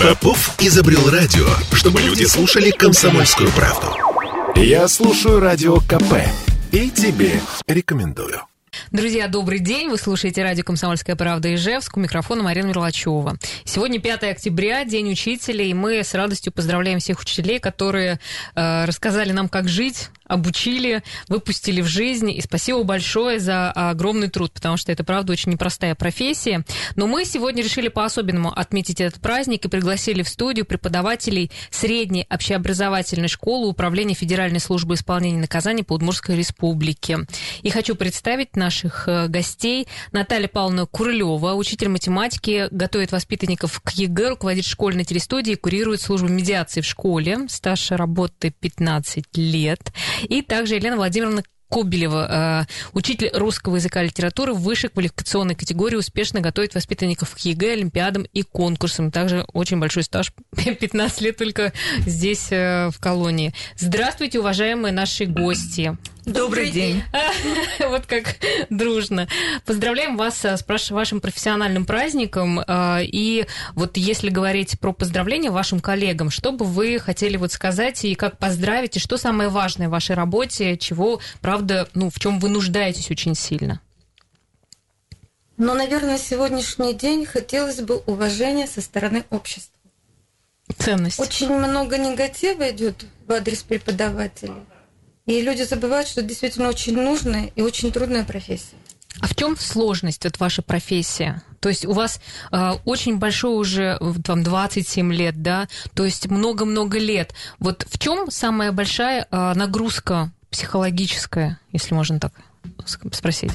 Попов изобрел радио, чтобы люди слушали комсомольскую правду. Я слушаю радио КП и тебе рекомендую. Друзья, добрый день. Вы слушаете радио «Комсомольская правда» Ижевск. У микрофона Марина Мерлачева. Сегодня 5 октября, День учителя, и мы с радостью поздравляем всех учителей, которые э, рассказали нам, как жить, обучили, выпустили в жизнь. И спасибо большое за огромный труд, потому что это, правда, очень непростая профессия. Но мы сегодня решили по-особенному отметить этот праздник и пригласили в студию преподавателей средней общеобразовательной школы Управления Федеральной службы исполнения наказаний по Удмуртской республике. И хочу представить наших э, гостей. Наталья Павловна Курлева, учитель математики, готовит воспитанников к ЕГЭ, руководит школьной телестудией, курирует службу медиации в школе. Стаж работы 15 лет. И также Елена Владимировна Кобелева, э, учитель русского языка и литературы высшей квалификационной категории, успешно готовит воспитанников к ЕГЭ, Олимпиадам и конкурсам. Также очень большой стаж, 15 лет только здесь, э, в колонии. Здравствуйте, уважаемые наши гости. Добрый день. Вот как дружно. Поздравляем вас с вашим профессиональным праздником. И вот если говорить про поздравления вашим коллегам, что бы вы хотели вот сказать и как поздравить, и что самое важное в вашей работе, чего, правда, ну, в чем вы нуждаетесь очень сильно? Но, наверное, сегодняшний день хотелось бы уважения со стороны общества. Ценность. Очень много негатива идет в адрес преподавателей. И люди забывают, что это действительно очень нужная и очень трудная профессия. А в чем сложность от вашей профессии? То есть у вас э, очень большой уже, там, 27 лет, да, то есть много-много лет. Вот в чем самая большая э, нагрузка психологическая, если можно так спросить?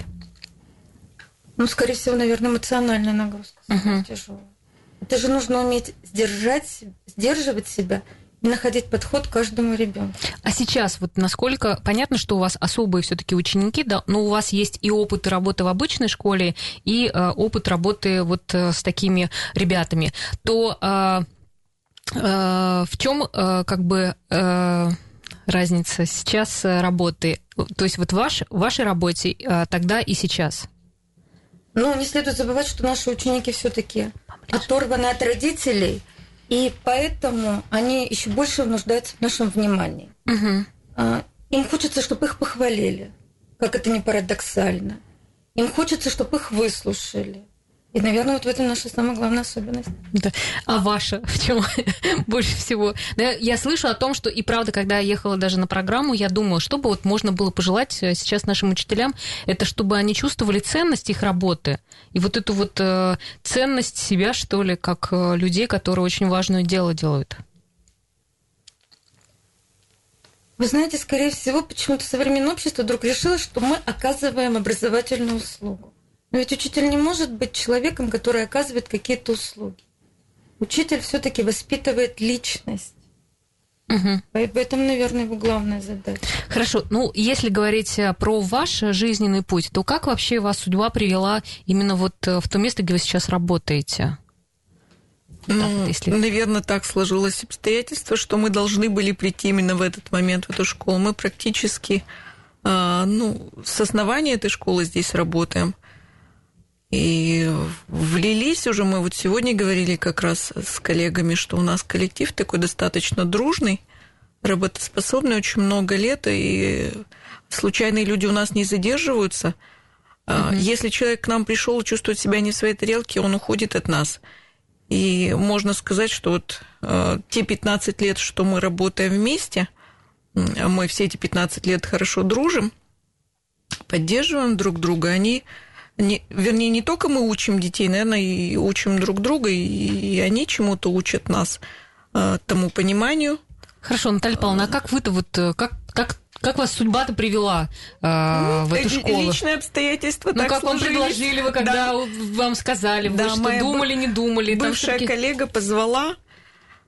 Ну, скорее всего, наверное, эмоциональная нагрузка uh-huh. тяжелая. Это же нужно уметь сдержать, сдерживать себя находить подход к каждому ребенку. А сейчас вот насколько понятно, что у вас особые все-таки ученики, да, но у вас есть и опыт работы в обычной школе, и э, опыт работы вот э, с такими ребятами, то э, э, в чем э, как бы э, разница сейчас э, работы? То есть вот ваш, вашей работе э, тогда и сейчас? Ну, не следует забывать, что наши ученики все-таки оторваны от родителей, и поэтому они еще больше нуждаются в нашем внимании. Угу. Им хочется, чтобы их похвалили, как это не парадоксально. Им хочется, чтобы их выслушали. И, наверное, вот в этом наша самая главная особенность. Да. А ваша в чем больше всего? Я слышу о том, что и правда, когда я ехала даже на программу, я думала, что бы вот можно было пожелать э, сейчас нашим учителям, это чтобы они чувствовали ценность их работы и вот эту вот э, ценность себя, что ли, как э, людей, которые очень важное дело делают. Вы знаете, скорее всего, почему-то современное общество вдруг решило, что мы оказываем образовательную услугу. Но ведь учитель не может быть человеком, который оказывает какие-то услуги. Учитель все-таки воспитывает личность. Угу. Поэтому, наверное, его главная задача. Хорошо. Ну, если говорить э, про ваш жизненный путь, то как вообще вас судьба привела именно вот э, в то место, где вы сейчас работаете? Ну, так, если... наверное, так сложилось обстоятельство, что мы должны были прийти именно в этот момент в эту школу. Мы практически, э, ну, с основания этой школы здесь работаем. И влились уже, мы вот сегодня говорили как раз с коллегами, что у нас коллектив такой достаточно дружный, работоспособный очень много лет, и случайные люди у нас не задерживаются. Угу. Если человек к нам пришел и чувствует себя не в своей тарелке, он уходит от нас. И можно сказать, что вот э, те 15 лет, что мы работаем вместе, мы все эти 15 лет хорошо дружим, поддерживаем друг друга, они не, вернее, не только мы учим детей, наверное, и учим друг друга, и, и они чему-то учат нас э, тому пониманию. Хорошо, Наталья Павловна, а как вы-то вот, э, как, как как вас судьба-то привела э, ну, в эту школу? Личные обстоятельства ну, так как сложились. вам предложили, вы когда да. вам сказали, вы да, что, думали, не думали? Бывшая коллега позвала,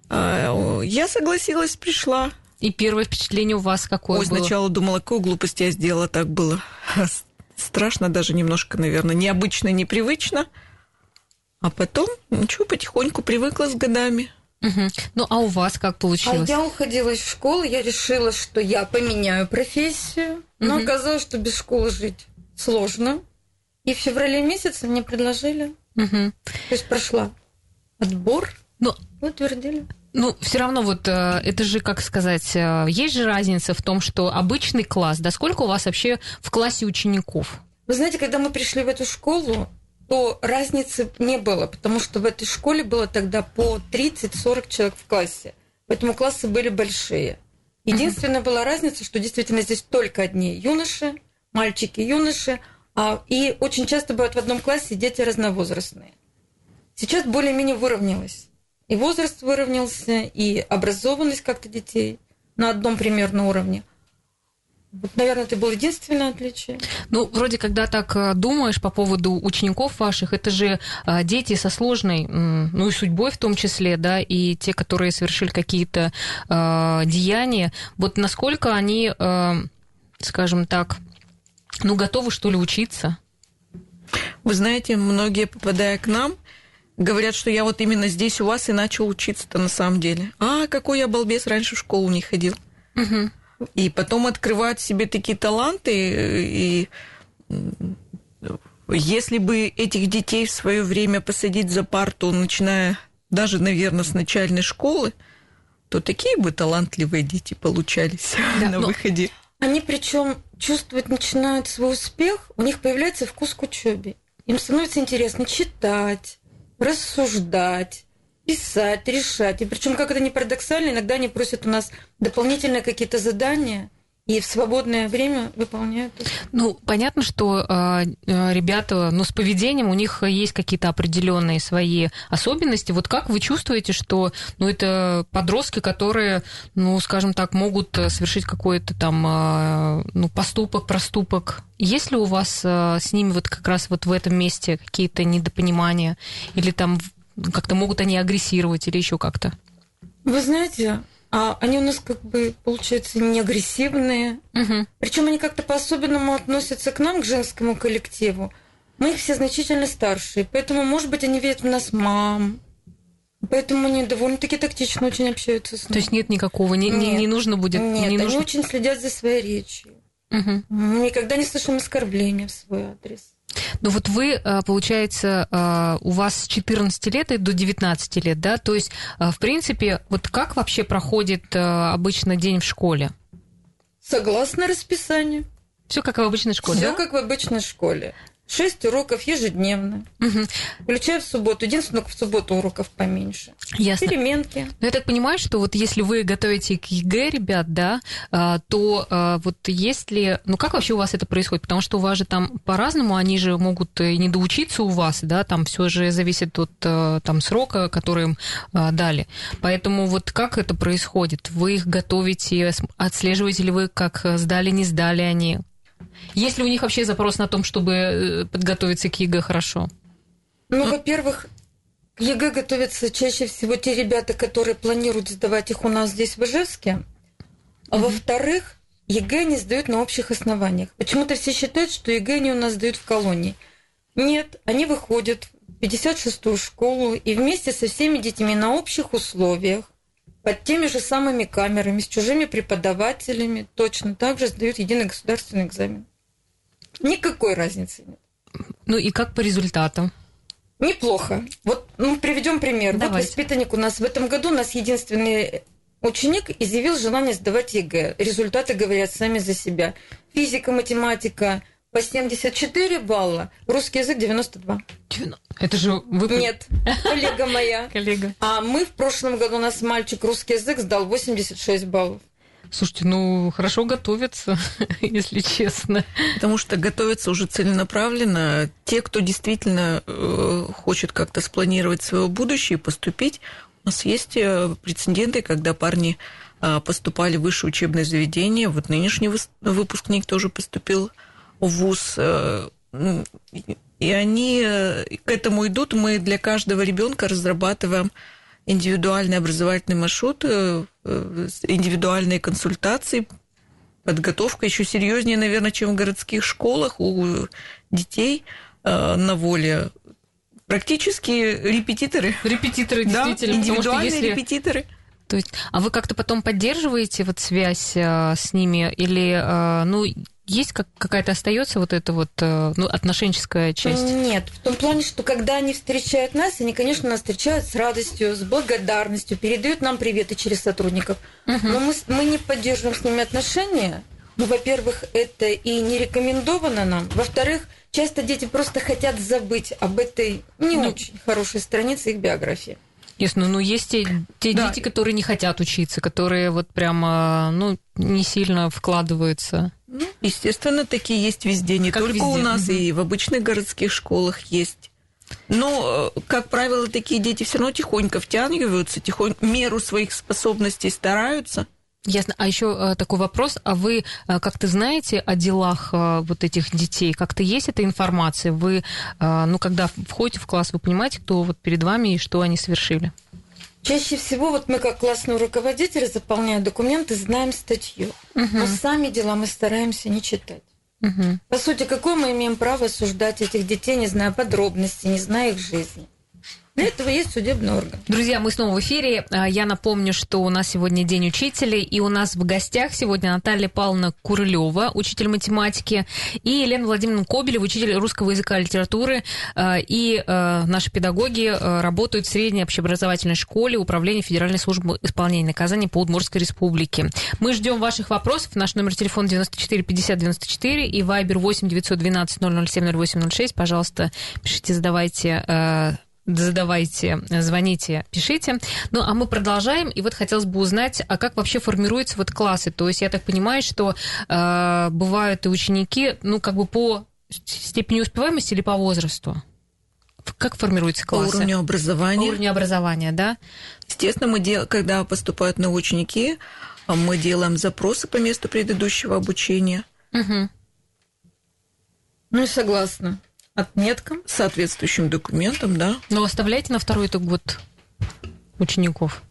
э, я согласилась, пришла. И первое впечатление у вас какое Ой, было? сначала думала, какую глупость я сделала, так было страшно, даже немножко, наверное, необычно, непривычно. А потом, ничего, потихоньку привыкла с годами. Угу. Ну, а у вас как получилось? А я уходила из школы, я решила, что я поменяю профессию, но угу. оказалось, что без школы жить сложно. И в феврале месяце мне предложили. Угу. То есть прошла отбор, Но... Утвердили. Ну, все равно вот э, это же, как сказать, э, есть же разница в том, что обычный класс, да сколько у вас вообще в классе учеников? Вы знаете, когда мы пришли в эту школу, то разницы не было, потому что в этой школе было тогда по 30-40 человек в классе. Поэтому классы были большие. Единственная была разница, что действительно здесь только одни юноши, мальчики, юноши, а, и очень часто бывают в одном классе дети разновозрастные. Сейчас более-менее выровнялось. И возраст выровнялся, и образованность как-то детей на одном примерно уровне. Вот, наверное, это было единственное отличие. Ну, вроде, когда так э, думаешь по поводу учеников ваших, это же э, дети со сложной, ну и судьбой в том числе, да, и те, которые совершили какие-то э, деяния. Вот насколько они, э, скажем так, ну, готовы, что ли, учиться? Вы знаете, многие, попадая к нам, говорят, что я вот именно здесь у вас и начал учиться-то на самом деле. А, какой я балбес, раньше в школу не ходил. Угу. И потом открывать себе такие таланты. И если бы этих детей в свое время посадить за парту, начиная даже, наверное, с начальной школы, то такие бы талантливые дети получались да, на выходе. Они причем чувствовать начинают свой успех, у них появляется вкус к учебе. Им становится интересно читать, рассуждать, писать, решать. И причем, как это не парадоксально, иногда они просят у нас дополнительные какие-то задания – и в свободное время выполняют? Ну, понятно, что э, ребята, ну, с поведением у них есть какие-то определенные свои особенности. Вот как вы чувствуете, что, ну, это подростки, которые, ну, скажем так, могут совершить какой-то там, э, ну, поступок, проступок? Есть ли у вас э, с ними вот как раз вот в этом месте какие-то недопонимания? Или там как-то могут они агрессировать или еще как-то? Вы знаете, а они у нас как бы, получается, не агрессивные. Угу. Причем они как-то по-особенному относятся к нам, к женскому коллективу. Мы их все значительно старше, поэтому, может быть, они видят в нас мам. Поэтому они довольно-таки тактично очень общаются с нами. То есть нет никакого, не, нет, не, не нужно будет... Нет, не они нужно... очень следят за своей речью. Угу. Мы никогда не слышим оскорбления в свой адрес. Ну вот вы, э, получается, э, у вас с 14 лет и до 19 лет, да? То есть, э, в принципе, вот как вообще проходит обычно день в школе? Согласно расписанию. Все как в обычной школе. Все да? как в обычной школе. Шесть уроков ежедневно. Угу. Включая в субботу. Единственное, в субботу уроков поменьше. Ясно. Переменки. Ну, я так понимаю, что вот если вы готовите к ЕГЭ, ребят, да, а, то а, вот если... Ну, как вообще у вас это происходит? Потому что у вас же там по-разному, они же могут и не доучиться у вас, да, там все же зависит от а, там срока, который им дали. Поэтому вот как это происходит? Вы их готовите, отслеживаете ли вы, как сдали, не сдали они? Есть ли у них вообще запрос на том, чтобы э, подготовиться к ЕГЭ хорошо? Ну, во-первых, к ЕГЭ готовятся чаще всего те ребята, которые планируют сдавать их у нас здесь, в Ижевске. А угу. во-вторых, ЕГЭ не сдают на общих основаниях. Почему-то все считают, что ЕГЭ они у нас сдают в колонии. Нет, они выходят в 56-ю школу и вместе со всеми детьми на общих условиях, под теми же самыми камерами, с чужими преподавателями, точно так же сдают единый государственный экзамен. Никакой разницы нет. Ну и как по результатам? Неплохо. Вот ну, приведем пример. Давайте. Вот воспитанник у нас в этом году у нас единственный ученик изъявил желание сдавать ЕГЭ. Результаты говорят сами за себя. Физика, математика по 74 балла, русский язык 92. Это же вы... Нет, коллега моя. Коллега. А мы в прошлом году, у нас мальчик русский язык сдал 86 баллов. Слушайте, ну хорошо готовятся, если честно. Потому что готовятся уже целенаправленно. Те, кто действительно э, хочет как-то спланировать свое будущее и поступить, у нас есть э, прецеденты, когда парни э, поступали в высшее учебное заведение. Вот нынешний выпускник тоже поступил ВУЗ. И они к этому идут. Мы для каждого ребенка разрабатываем индивидуальный образовательный маршрут, э, э, индивидуальные консультации, подготовка еще серьезнее, наверное, чем в городских школах у детей э, на воле. Практически репетиторы. Репетиторы, действительно. Да, индивидуальные если... репетиторы. То есть, а вы как-то потом поддерживаете вот связь с ними или, ну, есть как, какая-то остается вот эта вот э, ну, отношенческая часть? Нет, в том плане, что когда они встречают нас, они, конечно, нас встречают с радостью, с благодарностью, передают нам приветы через сотрудников. Угу. Но мы, мы не поддерживаем с ними отношения. Ну, во-первых, это и не рекомендовано нам. Во-вторых, часто дети просто хотят забыть об этой не ну, очень хорошей странице их биографии. Ясно, но есть те, те да. дети, которые не хотят учиться, которые вот прямо, ну, не сильно вкладываются. Ну, естественно, такие есть везде, не как только везде. у нас, угу. и в обычных городских школах есть. Но, э, как правило, такие дети все равно тихонько втягиваются, тихонько меру своих способностей стараются. Ясно. А еще э, такой вопрос. А вы э, как-то знаете о делах вот этих детей? Как-то есть эта информация? Вы, ну, когда входите в класс, вы понимаете, кто вот перед вами и что они совершили? Чаще всего вот мы как классные руководители, заполняя документы, знаем статью. Угу. Но сами дела мы стараемся не читать. Угу. По сути, какое мы имеем право осуждать этих детей, не зная подробностей, не зная их жизни? Для этого есть судебный орган. Друзья, мы снова в эфире. А, я напомню, что у нас сегодня День учителей, и у нас в гостях сегодня Наталья Павловна Курылева, учитель математики, и Елена Владимировна Кобелева, учитель русского языка и литературы. А, и а, наши педагоги работают в средней общеобразовательной школе Управления Федеральной службы исполнения наказаний по Удмуртской республике. Мы ждем ваших вопросов. Наш номер телефона 94 50 94 и Вайбер 8 912 007 0806. Пожалуйста, пишите, задавайте задавайте, звоните, пишите. Ну, а мы продолжаем. И вот хотелось бы узнать, а как вообще формируются вот классы? То есть я так понимаю, что э, бывают и ученики, ну, как бы по степени успеваемости или по возрасту? Как формируются классы? По уровню образования. По уровню образования, да? Естественно, мы дел... когда поступают новые ученики, мы делаем запросы по месту предыдущего обучения. Угу. Ну согласна отметкам, соответствующим документам, да. Но оставляете на второй итог год учеников?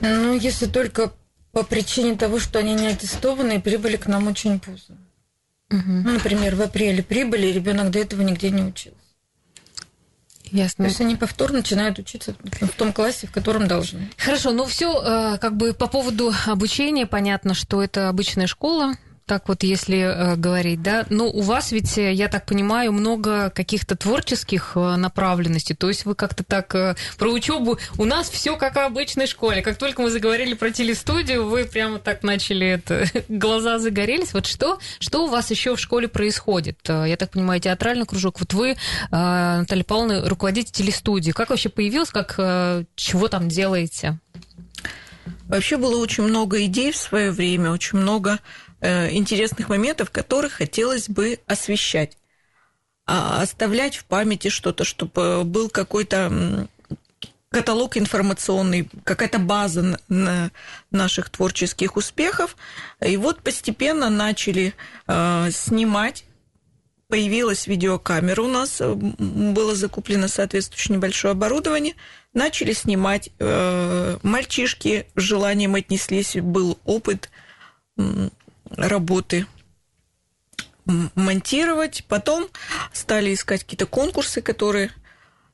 Ну, если только по причине того, что они не аттестованы и прибыли к нам очень поздно. Угу. Ну, например, в апреле прибыли, и ребенок до этого нигде не учился. Ясно. То есть они повторно начинают учиться в том классе, в котором должны. Хорошо, ну все, э, как бы по поводу обучения понятно, что это обычная школа, так вот, если э, говорить, да, ну, у вас ведь, э, я так понимаю, много каких-то творческих э, направленностей, то есть вы как-то так э, про учебу, у нас все как в обычной школе, как только мы заговорили про телестудию, вы прямо так начали это, глаза загорелись, вот что, что у вас еще в школе происходит? Э, я так понимаю, театральный кружок, вот вы, э, Наталья Павловна, руководитель телестудии, как вообще появилось, как, чего там делаете? Вообще было очень много идей в свое время, очень много интересных моментов, которых хотелось бы освещать. А оставлять в памяти что-то, чтобы был какой-то каталог информационный, какая-то база на наших творческих успехов. И вот постепенно начали э, снимать. Появилась видеокамера у нас, э, было закуплено соответствующее небольшое оборудование. Начали снимать. Э, мальчишки с желанием отнеслись, был опыт работы монтировать. Потом стали искать какие-то конкурсы, которые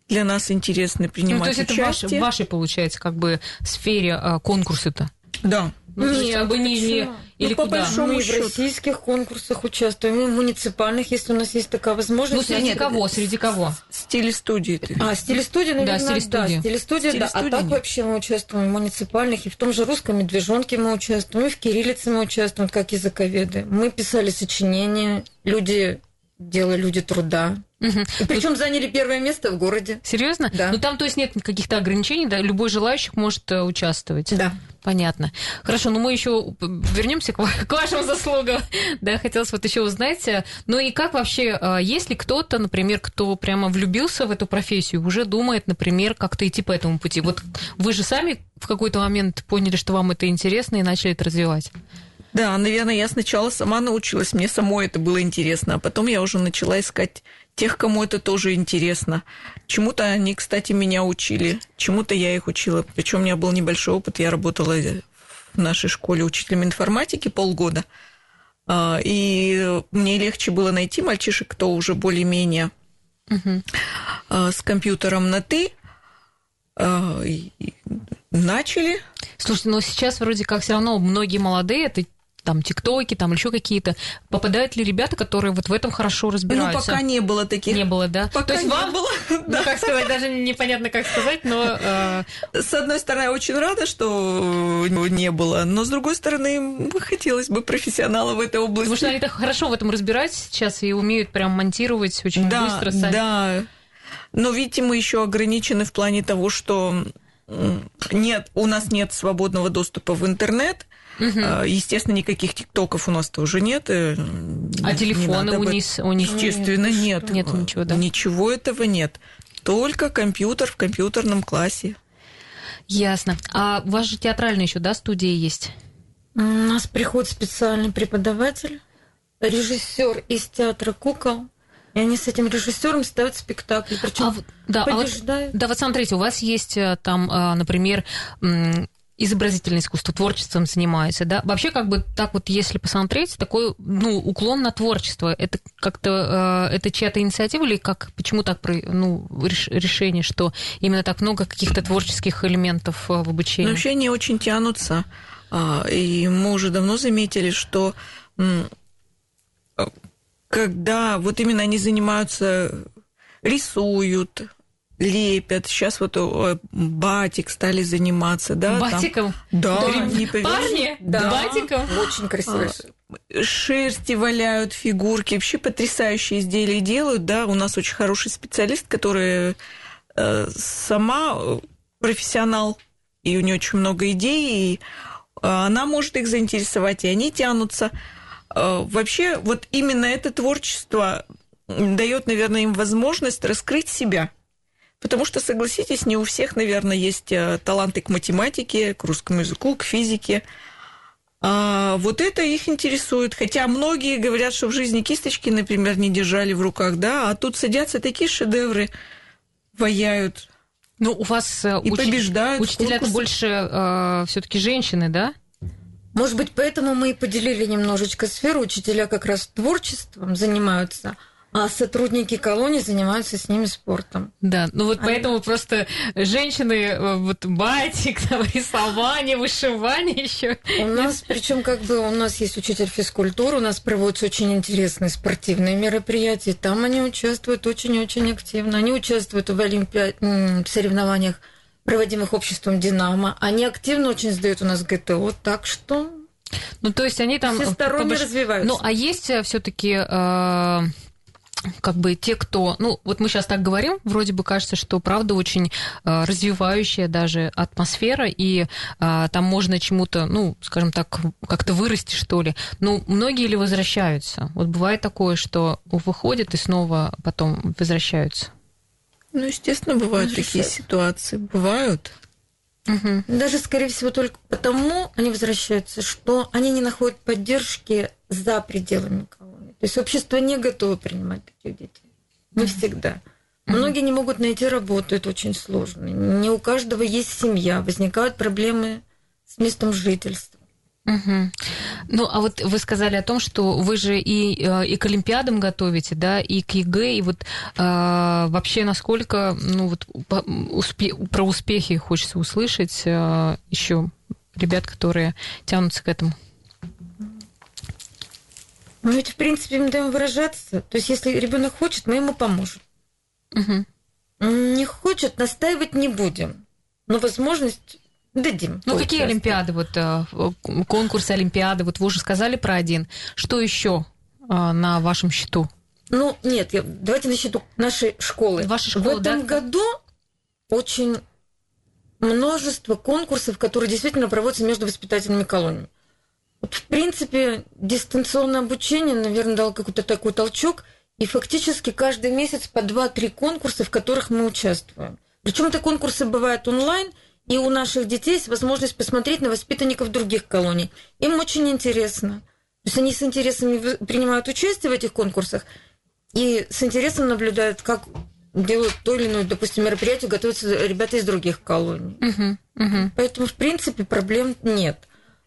для нас интересны, принимать ну, то есть участие. это в вашей, получается, как бы сфере а, конкурсы-то? Да. Ну, Нет, как бы не, не или ну, по куда? большому мы счету. в российских конкурсах участвуем, и в муниципальных, если у нас есть такая возможность. Ну, среди Нет, кого? Среди кого? Стилестудии. А, стилестудия, наверное, да. Стилестудия, да, стилестудия, да. А так вообще мы участвуем в муниципальных, и в том же русском медвежонке мы участвуем, и в кириллице мы участвуем, как языковеды. Мы писали сочинения, люди дело люди труда. Угу. Причем Тут... заняли первое место в городе. Серьезно? Да. Ну там, то есть, нет каких-то ограничений, да? Любой желающий может э, участвовать. Да. Понятно. Хорошо, ну мы еще вернемся к, к вашим заслугам. да, хотелось вот еще узнать. Э, ну и как вообще, э, есть ли кто-то, например, кто прямо влюбился в эту профессию, уже думает, например, как-то идти по этому пути? Вот вы же сами в какой-то момент поняли, что вам это интересно и начали это развивать. Да, наверное, я сначала сама научилась, мне самой это было интересно, а потом я уже начала искать тех, кому это тоже интересно. Чему-то они, кстати, меня учили, чему-то я их учила. Причем у меня был небольшой опыт, я работала в нашей школе учителем информатики полгода. А, и мне легче было найти мальчишек, кто уже более-менее угу. с компьютером на «ты», а, начали. Слушайте, но сейчас вроде как все равно многие молодые, это там ТикТоки, там еще какие-то. Попадают ли ребята, которые вот в этом хорошо разбираются? Ну, пока не было таких. Не было, да? Пока То есть не вам было. Ну, как сказать, даже непонятно, как сказать, но... Э... С одной стороны, я очень рада, что не было, но с другой стороны, хотелось бы профессионала в этой области. Потому что они так хорошо в этом разбираются сейчас и умеют прям монтировать очень да, быстро сами. Да, но, видите, мы еще ограничены в плане того, что нет, у нас нет свободного доступа в интернет. Угу. Естественно, никаких тиктоков у нас тоже нет. Э, а не телефоны у них, у них? Естественно, нет. Нет ничего, да? Ничего этого нет. Только компьютер в компьютерном классе. Ясно. А у вас же театральная еще, да, студия есть? У нас приходит специальный преподаватель, режиссер из театра кукол. И они с этим режиссером ставят спектакль. Причем а, да, а вот, да, вот смотрите, у вас есть э, там, э, например, изобразительное искусство, творчеством занимается, да? Вообще, как бы так вот, если посмотреть, такой, ну, уклон на творчество, это как-то, э, это чья-то инициатива или как, почему так, ну, решение, что именно так много каких-то творческих элементов в обучении? Ну, вообще они очень тянутся, а, и мы уже давно заметили, что когда вот именно они занимаются, рисуют, лепят. Сейчас вот э, батик стали заниматься, да? Батиком? Там, да, да не Парни? Да. Батиком? Очень красиво. А, шерсти валяют, фигурки. Вообще потрясающие изделия делают, да. У нас очень хороший специалист, который э, сама э, профессионал, и у нее очень много идей, и она может их заинтересовать, и они тянутся. Э, вообще, вот именно это творчество дает, наверное, им возможность раскрыть себя. Потому что, согласитесь, не у всех, наверное, есть э, таланты к математике, к русскому языку, к физике. А вот это их интересует. Хотя многие говорят, что в жизни кисточки, например, не держали в руках, да, а тут садятся такие шедевры, ваяют. Ну, у вас э, и уч... побеждают. Учителя это больше э, все-таки женщины, да? Может быть, поэтому мы и поделили немножечко сферу. Учителя как раз творчеством занимаются, а сотрудники колонии занимаются с ними спортом. Да, ну вот а поэтому просто женщины, э, вот батик, там, рисование, вышивание еще. У нас, причем как бы у нас есть учитель физкультуры, у нас проводятся очень интересные спортивные мероприятия, там они участвуют очень-очень активно. Они участвуют в олимпиад... соревнованиях проводимых обществом «Динамо». Они активно очень сдают у нас ГТО, так что... Ну, то есть они там... Всесторонне побольш... развиваются. Ну, а есть все таки э, как бы те, кто, ну, вот мы сейчас так говорим, вроде бы кажется, что правда очень э, развивающая даже атмосфера, и э, там можно чему-то, ну, скажем так, как-то вырасти, что ли. Ну, многие ли возвращаются? Вот бывает такое, что выходят и снова потом возвращаются. Ну, естественно, бывают такие ситуации. Бывают. Угу. Даже, скорее всего, только потому они возвращаются, что они не находят поддержки за пределами есть общество не готово принимать таких детей. Не всегда. Многие не могут найти работу, это очень сложно. Не у каждого есть семья, возникают проблемы с местом жительства. Угу. Ну, а вот вы сказали о том, что вы же и, э, и к Олимпиадам готовите, да, и к ЕГЭ, и вот э, вообще насколько, ну вот успе, про успехи хочется услышать э, еще ребят, которые тянутся к этому. Мы ведь, в принципе, им даем выражаться. То есть, если ребенок хочет, мы ему поможем. Угу. Не хочет, настаивать не будем. Но возможность Дадим. Ну, какие олимпиады, вот э, конкурсы олимпиады, вот вы уже сказали про один. Что еще э, на вашем счету? Ну, нет, давайте на счету нашей школы. Вашей школы, В этом да? году очень множество конкурсов, которые действительно проводятся между воспитательными колониями. В принципе, дистанционное обучение, наверное, дало какой-то такой толчок, и фактически каждый месяц по 2-3 конкурса, в которых мы участвуем. Причем это конкурсы бывают онлайн – и у наших детей есть возможность посмотреть на воспитанников других колоний. Им очень интересно. То есть они с интересом принимают участие в этих конкурсах и с интересом наблюдают, как делают то или иное, допустим, мероприятие, готовятся ребята из других колоний. Uh-huh, uh-huh. Поэтому, в принципе, проблем нет.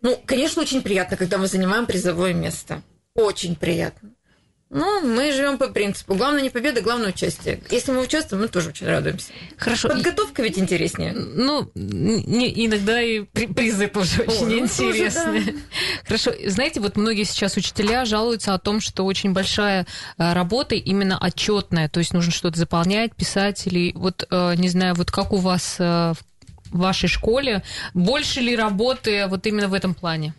Ну, конечно, очень приятно, когда мы занимаем призовое место. Очень приятно. Ну, мы живем по принципу. Главное не победа, главное участие. Если мы участвуем, мы тоже очень радуемся. Хорошо. Подготовка ведь интереснее. Ну, не, иногда и призы тоже О, очень ну, интересные. Тоже, да. Хорошо. Знаете, вот многие сейчас учителя жалуются о том, что очень большая э, работа именно отчетная, то есть нужно что-то заполнять, писать или вот э, не знаю, вот как у вас э, в вашей школе больше ли работы вот именно в этом плане?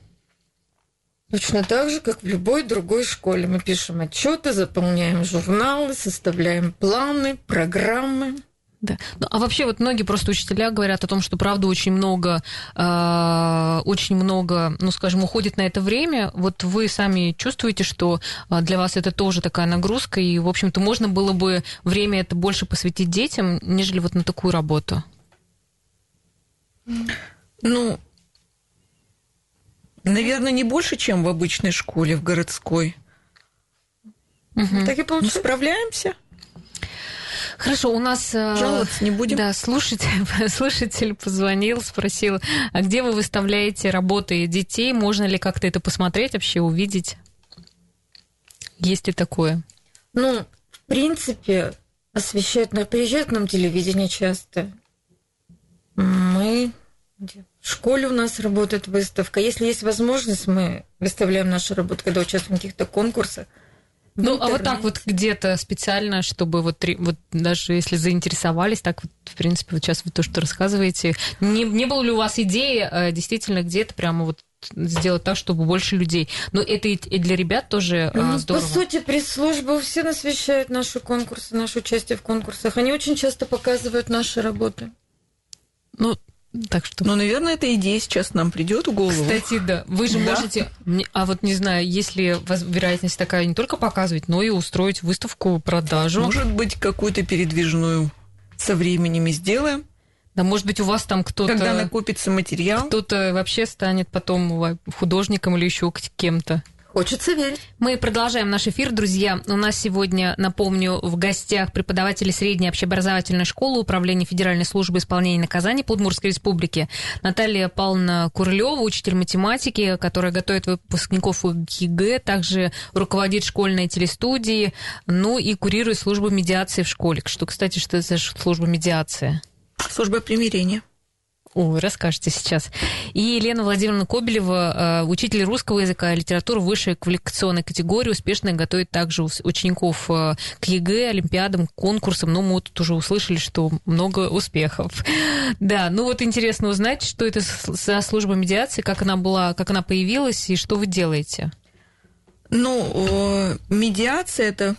Точно так же, как в любой другой школе. Мы пишем отчеты, заполняем журналы, составляем планы, программы. Да. Ну, а вообще вот многие просто учителя говорят о том, что правда очень много, э, очень много, ну скажем, уходит на это время. Вот вы сами чувствуете, что а, для вас это тоже такая нагрузка, и, в общем-то, можно было бы время это больше посвятить детям, нежели вот на такую работу? Ну, Наверное, не больше, чем в обычной школе, в городской. Угу. Так и получается. Ну, справляемся. Хорошо, у нас... Э, Жаловаться не будем. Да, слушатель, слушатель позвонил, спросил, а где вы выставляете работы детей? Можно ли как-то это посмотреть, вообще увидеть? Есть ли такое? Ну, в принципе, освещают, приезжают нам телевидение часто. Мы в школе у нас работает выставка. Если есть возможность, мы выставляем наши работы, когда участвуем в каких-то конкурсах. Ну, а вот так вот где-то специально, чтобы вот, вот даже если заинтересовались, так вот, в принципе, вот сейчас вы то, что рассказываете, не, не было ли у вас идеи э, действительно где-то прямо вот сделать так, чтобы больше людей. Но это и для ребят тоже ну, здорово. По сути, пресс-служба все освещают наши конкурсы, наше участие в конкурсах. Они очень часто показывают наши работы. Ну, так что... Ну, наверное, эта идея сейчас нам придет в голову. Кстати, да. Вы же да. можете... А вот не знаю, если вероятность такая не только показывать, но и устроить выставку, продажу. Может быть, какую-то передвижную со временем и сделаем. Да, может быть, у вас там кто-то... Когда накопится материал. Кто-то вообще станет потом художником или еще кем-то. Хочется верить. Мы продолжаем наш эфир, друзья. У нас сегодня, напомню, в гостях преподаватели средней общеобразовательной школы Управления Федеральной службы исполнения наказаний Подмурской республики Наталья Павловна Курлева, учитель математики, которая готовит выпускников к ЕГЭ, также руководит школьной телестудией, ну и курирует службу медиации в школе. Что, кстати, что это за служба медиации? Служба примирения. Ой, расскажете сейчас. И Елена Владимировна Кобелева, э, учитель русского языка и литературы высшей квалификационной категории, успешно готовит также учеников э, к ЕГЭ, олимпиадам, конкурсам. Ну, мы тут уже услышали, что много успехов. Да, ну вот интересно узнать, что это за служба медиации, как она была, как она появилась и что вы делаете. Ну, медиация – это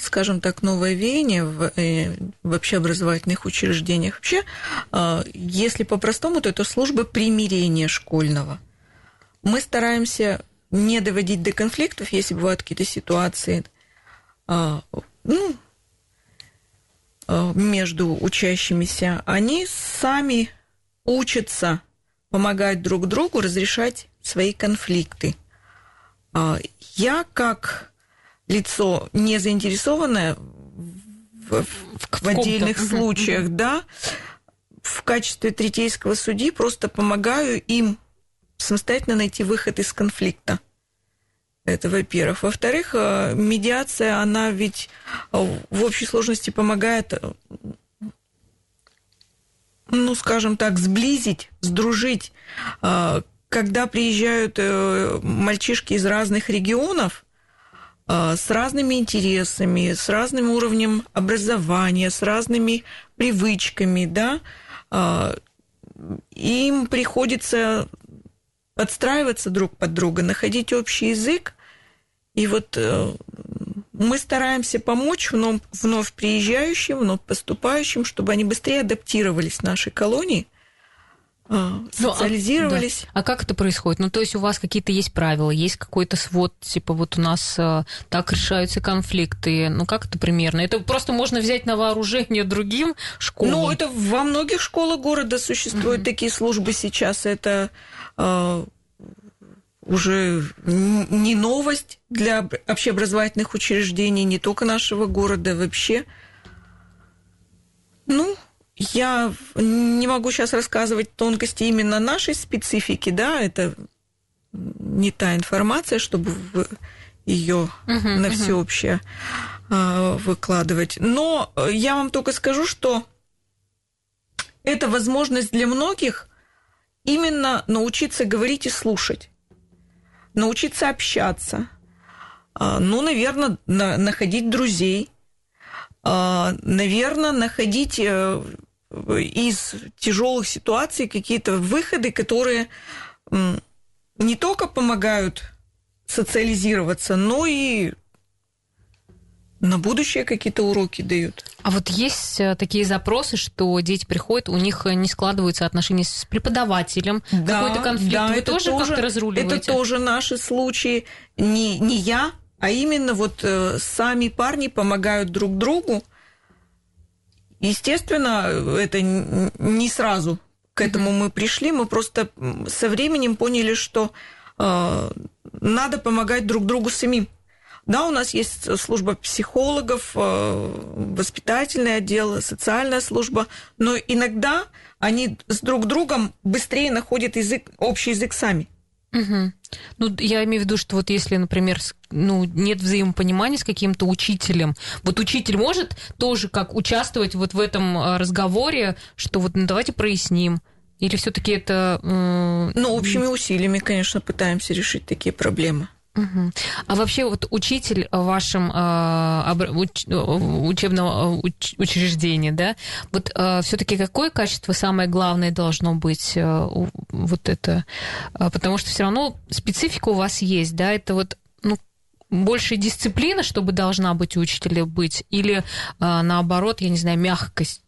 скажем так, новое веяние в, э, в общеобразовательных учреждениях. Вообще, а, если по-простому, то это служба примирения школьного. Мы стараемся не доводить до конфликтов, если бывают какие-то ситуации а, ну, а, между учащимися. Они сами учатся помогать друг другу разрешать свои конфликты. Я как лицо не заинтересованное в, в, в отдельных случаях, угу. да, в качестве третейского судьи просто помогаю им самостоятельно найти выход из конфликта. Это, во-первых. Во-вторых, э, медиация, она ведь э, в общей сложности помогает, э, ну, скажем так, сблизить, сдружить. Когда приезжают мальчишки из разных регионов, с разными интересами, с разным уровнем образования, с разными привычками, да, а, им приходится подстраиваться друг под друга, находить общий язык. И вот э, мы стараемся помочь вновь, вновь приезжающим, вновь поступающим, чтобы они быстрее адаптировались в нашей колонии – социализировались. Ну, а, да. а как это происходит? Ну, то есть у вас какие-то есть правила, есть какой-то свод, типа вот у нас а, так решаются конфликты. Ну, как это примерно? Это просто можно взять на вооружение другим школам? Ну, это во многих школах города существуют mm-hmm. такие службы сейчас. Это а, уже не новость для общеобразовательных учреждений, не только нашего города, вообще. Ну, я не могу сейчас рассказывать тонкости именно нашей специфики, да, это не та информация, чтобы ее угу, на всеобщее угу. выкладывать. Но я вам только скажу, что это возможность для многих именно научиться говорить и слушать, научиться общаться, а, ну, наверное, находить друзей, а, наверное, находить э, из тяжелых ситуаций какие-то выходы, которые не только помогают социализироваться, но и на будущее какие-то уроки дают. А вот есть э, такие запросы, что дети приходят, у них э, не складываются отношения с преподавателем, да, какой-то конфликт. Да, Вы тоже, тоже как-то разруливаете? Это тоже наши случаи. Не, не я, а именно вот э, сами парни помогают друг другу. Естественно, это не сразу к этому мы пришли, мы просто со временем поняли, что э, надо помогать друг другу самим. Да, у нас есть служба психологов, э, воспитательный отдел, социальная служба, но иногда они с друг другом быстрее находят язык, общий язык сами. Угу. Ну, я имею в виду, что вот если, например, ну, нет взаимопонимания с каким-то учителем, вот учитель может тоже как участвовать вот в этом э, разговоре, что вот ну, давайте проясним, или все-таки это... Э... Ну, общими усилиями, конечно, пытаемся решить такие проблемы. А вообще вот учитель в вашем э, уч, учебном уч, учреждении, да, вот э, все-таки какое качество самое главное должно быть э, вот это, э, потому что все равно специфика у вас есть, да, это вот ну больше дисциплина, чтобы должна быть у учителя быть, или э, наоборот, я не знаю, мягкость.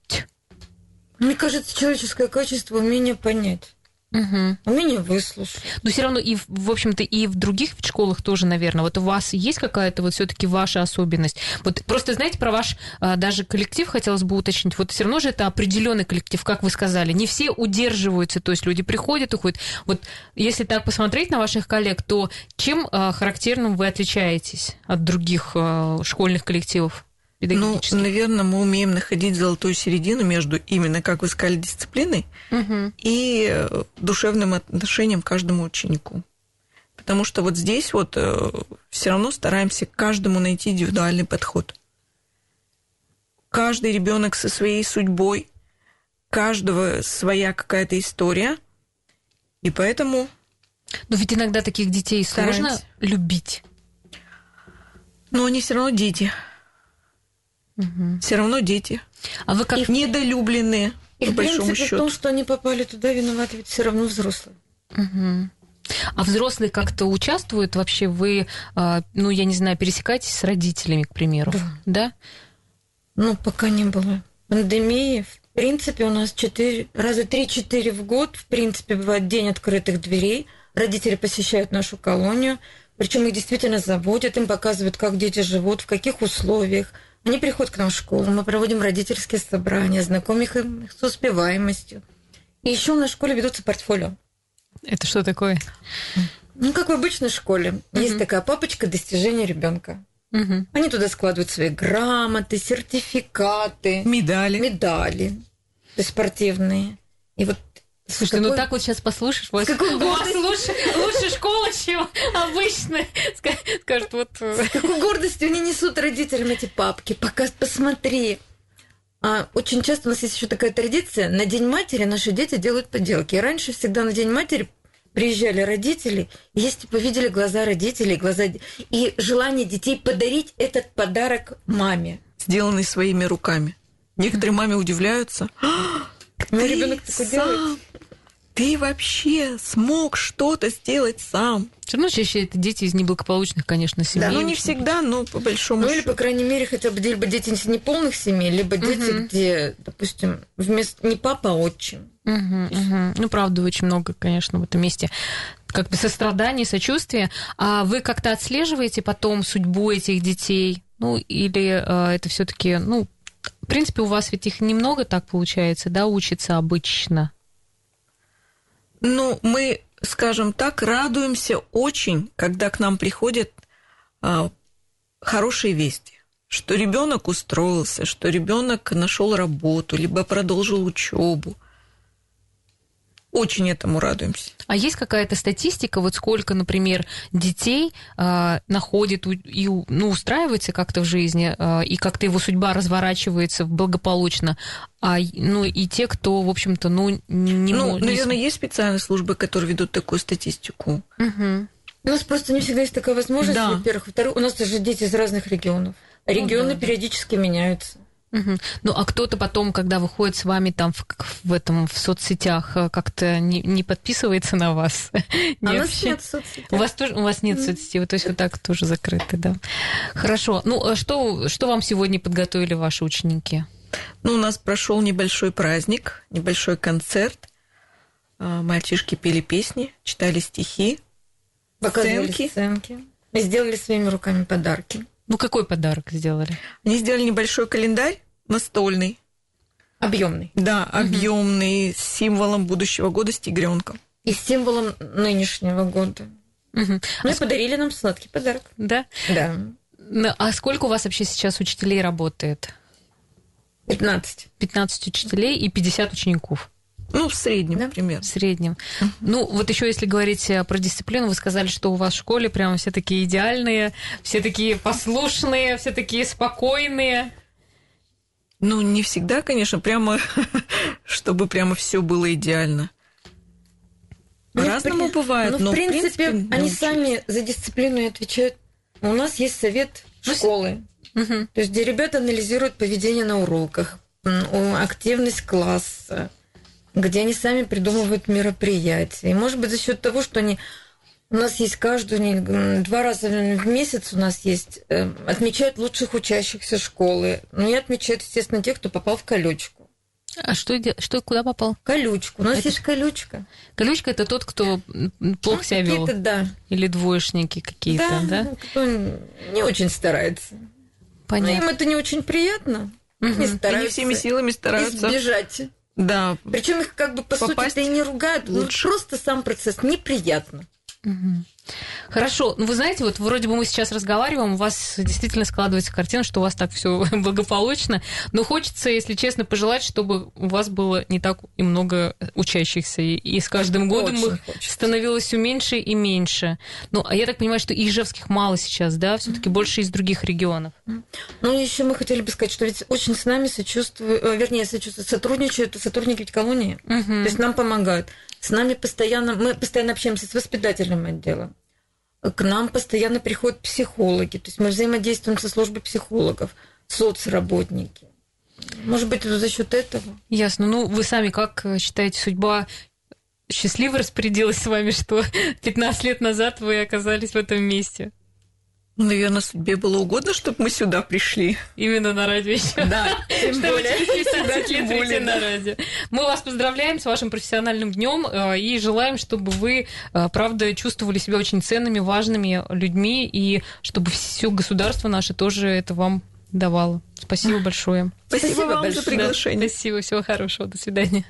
Мне кажется, человеческое качество умение понять. Угу. Умение выслушать. Но все равно и, в общем-то, и в других школах тоже, наверное. Вот у вас есть какая-то вот все-таки ваша особенность? Вот просто, знаете, про ваш а, даже коллектив хотелось бы уточнить. Вот все равно же это определенный коллектив, как вы сказали. Не все удерживаются, то есть люди приходят, уходят. Вот если так посмотреть на ваших коллег, то чем а, характерным вы отличаетесь от других а, школьных коллективов? Ну, наверное, мы умеем находить золотую середину между именно, как вы сказали, дисциплиной угу. и э, душевным отношением к каждому ученику. Потому что вот здесь вот э, все равно стараемся каждому найти индивидуальный подход. Каждый ребенок со своей судьбой, каждого своя какая-то история, и поэтому. Но ведь иногда таких детей стараемся. сложно любить. Но они все равно дети. Угу. Все равно дети. А вы как и недолюбленные, и по большому счету. в том, что они попали туда, виноваты ведь все равно взрослые. Угу. А взрослые как-то участвуют вообще? Вы, а, ну, я не знаю, пересекаетесь с родителями, к примеру, да? да? Ну, пока не было пандемии. В принципе, у нас 4, раза 3-4 в год, в принципе, бывает день открытых дверей. Родители посещают нашу колонию, причем их действительно заводят, им показывают, как дети живут, в каких условиях – они приходят к нам в школу, мы проводим родительские собрания, знакомим их с успеваемостью. И еще у нас в школе ведутся портфолио. Это что такое? Ну, как в обычной школе. Угу. Есть такая папочка достижения ребенка. Угу. Они туда складывают свои грамоты, сертификаты, медали, медали спортивные. И вот Слушай, ну какой... ну так вот сейчас послушаешь, вот, какой у вас лучше, лучше школа, чем обычная. Скажут, вот... С какой гордостью они несут родителям эти папки. Пока посмотри. А очень часто у нас есть еще такая традиция. На День матери наши дети делают поделки. И раньше всегда на День матери приезжали родители, и если бы видели глаза родителей, глаза и желание детей подарить этот подарок маме. Сделанный своими руками. Некоторые маме удивляются. Мой ребенок такой делает ты вообще смог что-то сделать сам. Все равно чаще это дети из неблагополучных, конечно, семей. Да, ну не всегда, но по большому Ну или, по крайней мере, хотя бы либо дети из неполных семей, либо дети, угу. где, допустим, вместо не папа, а отчим. Угу, угу. Ну, правда, очень много, конечно, в этом месте как бы сострадания, сочувствия. А вы как-то отслеживаете потом судьбу этих детей? Ну, или э, это все таки ну, принципе, у вас ведь их немного так получается, да, учится обычно? Ну, мы, скажем так, радуемся очень, когда к нам приходят а, хорошие вести, что ребенок устроился, что ребенок нашел работу, либо продолжил учебу. Очень этому радуемся. А есть какая-то статистика, вот сколько, например, детей э, находит и ну, устраивается как-то в жизни, э, и как-то его судьба разворачивается благополучно, а ну и те, кто, в общем-то, ну не Ну, не... наверное, есть специальные службы, которые ведут такую статистику. Угу. У нас просто не всегда есть такая возможность, да. во-первых. Во-вторых, у нас даже дети из разных регионов. Регионы ну, да, периодически да. меняются. Угу. Ну, а кто-то потом, когда выходит с вами там в, в этом в соцсетях, э, как-то не, не подписывается на вас? А у нас нет соцсетей. У вас тоже у вас нет соцсетей, то есть вот так тоже закрыты, да. Хорошо. Ну, а что, что вам сегодня подготовили ваши ученики? Ну, у нас прошел небольшой праздник, небольшой концерт. А, мальчишки пели песни, читали стихи, показывали сценки. сценки. Сделали своими руками подарки. Ну, какой подарок сделали? Они сделали небольшой календарь настольный. Объемный. Да, объемный, угу. с символом будущего года с тигренком. И с символом нынешнего года. Угу. Ну, а и подарили нам сладкий подарок. Да? Да. Ну, а сколько у вас вообще сейчас учителей работает? 15. 15 учителей и 50 учеников. Ну, в среднем, да? примерно. В среднем. Uh-huh. Ну, вот еще если говорить э, про дисциплину, вы сказали, что у вас в школе прямо все такие идеальные, все такие послушные, все такие спокойные. Ну, не всегда, конечно, прямо, чтобы прямо все было идеально. Ну, По-разному при... бывает, ну, но, в принципе, в принципе они научились. сами за дисциплину отвечают. У нас есть совет ну, школы, угу. то есть где ребята анализируют поведение на уроках, активность класса, где они сами придумывают мероприятия. И, может быть, за счет того, что они у нас есть каждую два раза в месяц у нас есть э, отмечают лучших учащихся школы. Ну и отмечают, естественно, тех, кто попал в колючку. А что, что куда попал? Колючку. У нас это... есть колючка. Колючка это тот, кто плохо ну, себя вел. Да. Или двоечники какие-то, да? да? Кто не очень старается. Понятно. Но им это не очень приятно. Угу. Не стараются. Они всеми силами стараются избежать. Да. Причем их как бы по Попасть сути и не ругают, ну, лучше. Ну, просто сам процесс неприятно. Угу. Хорошо. Ну, вы знаете, вот вроде бы мы сейчас разговариваем, у вас действительно складывается картина, что у вас так все благополучно, но хочется, если честно, пожелать, чтобы у вас было не так и много учащихся, и с каждым годом Очень их хочется. становилось все меньше и меньше. Ну, а я так понимаю, что ижевских мало сейчас, да, все таки mm-hmm. больше из других регионов. Ну, еще мы хотели бы сказать, что ведь очень с нами сочувствуют, э, вернее, сочувствуют, сотрудничают сотрудники колонии, mm-hmm. то есть нам помогают. С нами постоянно, мы постоянно общаемся с воспитательным отделом. К нам постоянно приходят психологи, то есть мы взаимодействуем со службой психологов, соцработники. Может быть, за счет этого? Ясно. Ну, вы сами как считаете, судьба счастливо распорядилась с вами, что 15 лет назад вы оказались в этом месте? Ну, наверное, судьбе было угодно, чтобы мы сюда пришли. Именно на радио еще. Да, тем более. тем более на радио. Мы вас поздравляем с вашим профессиональным днем э, и желаем, чтобы вы, э, правда, чувствовали себя очень ценными, важными людьми, и чтобы все государство наше тоже это вам давало. Спасибо большое. Спасибо, Спасибо вам большое. за приглашение. Спасибо, всего хорошего, до свидания.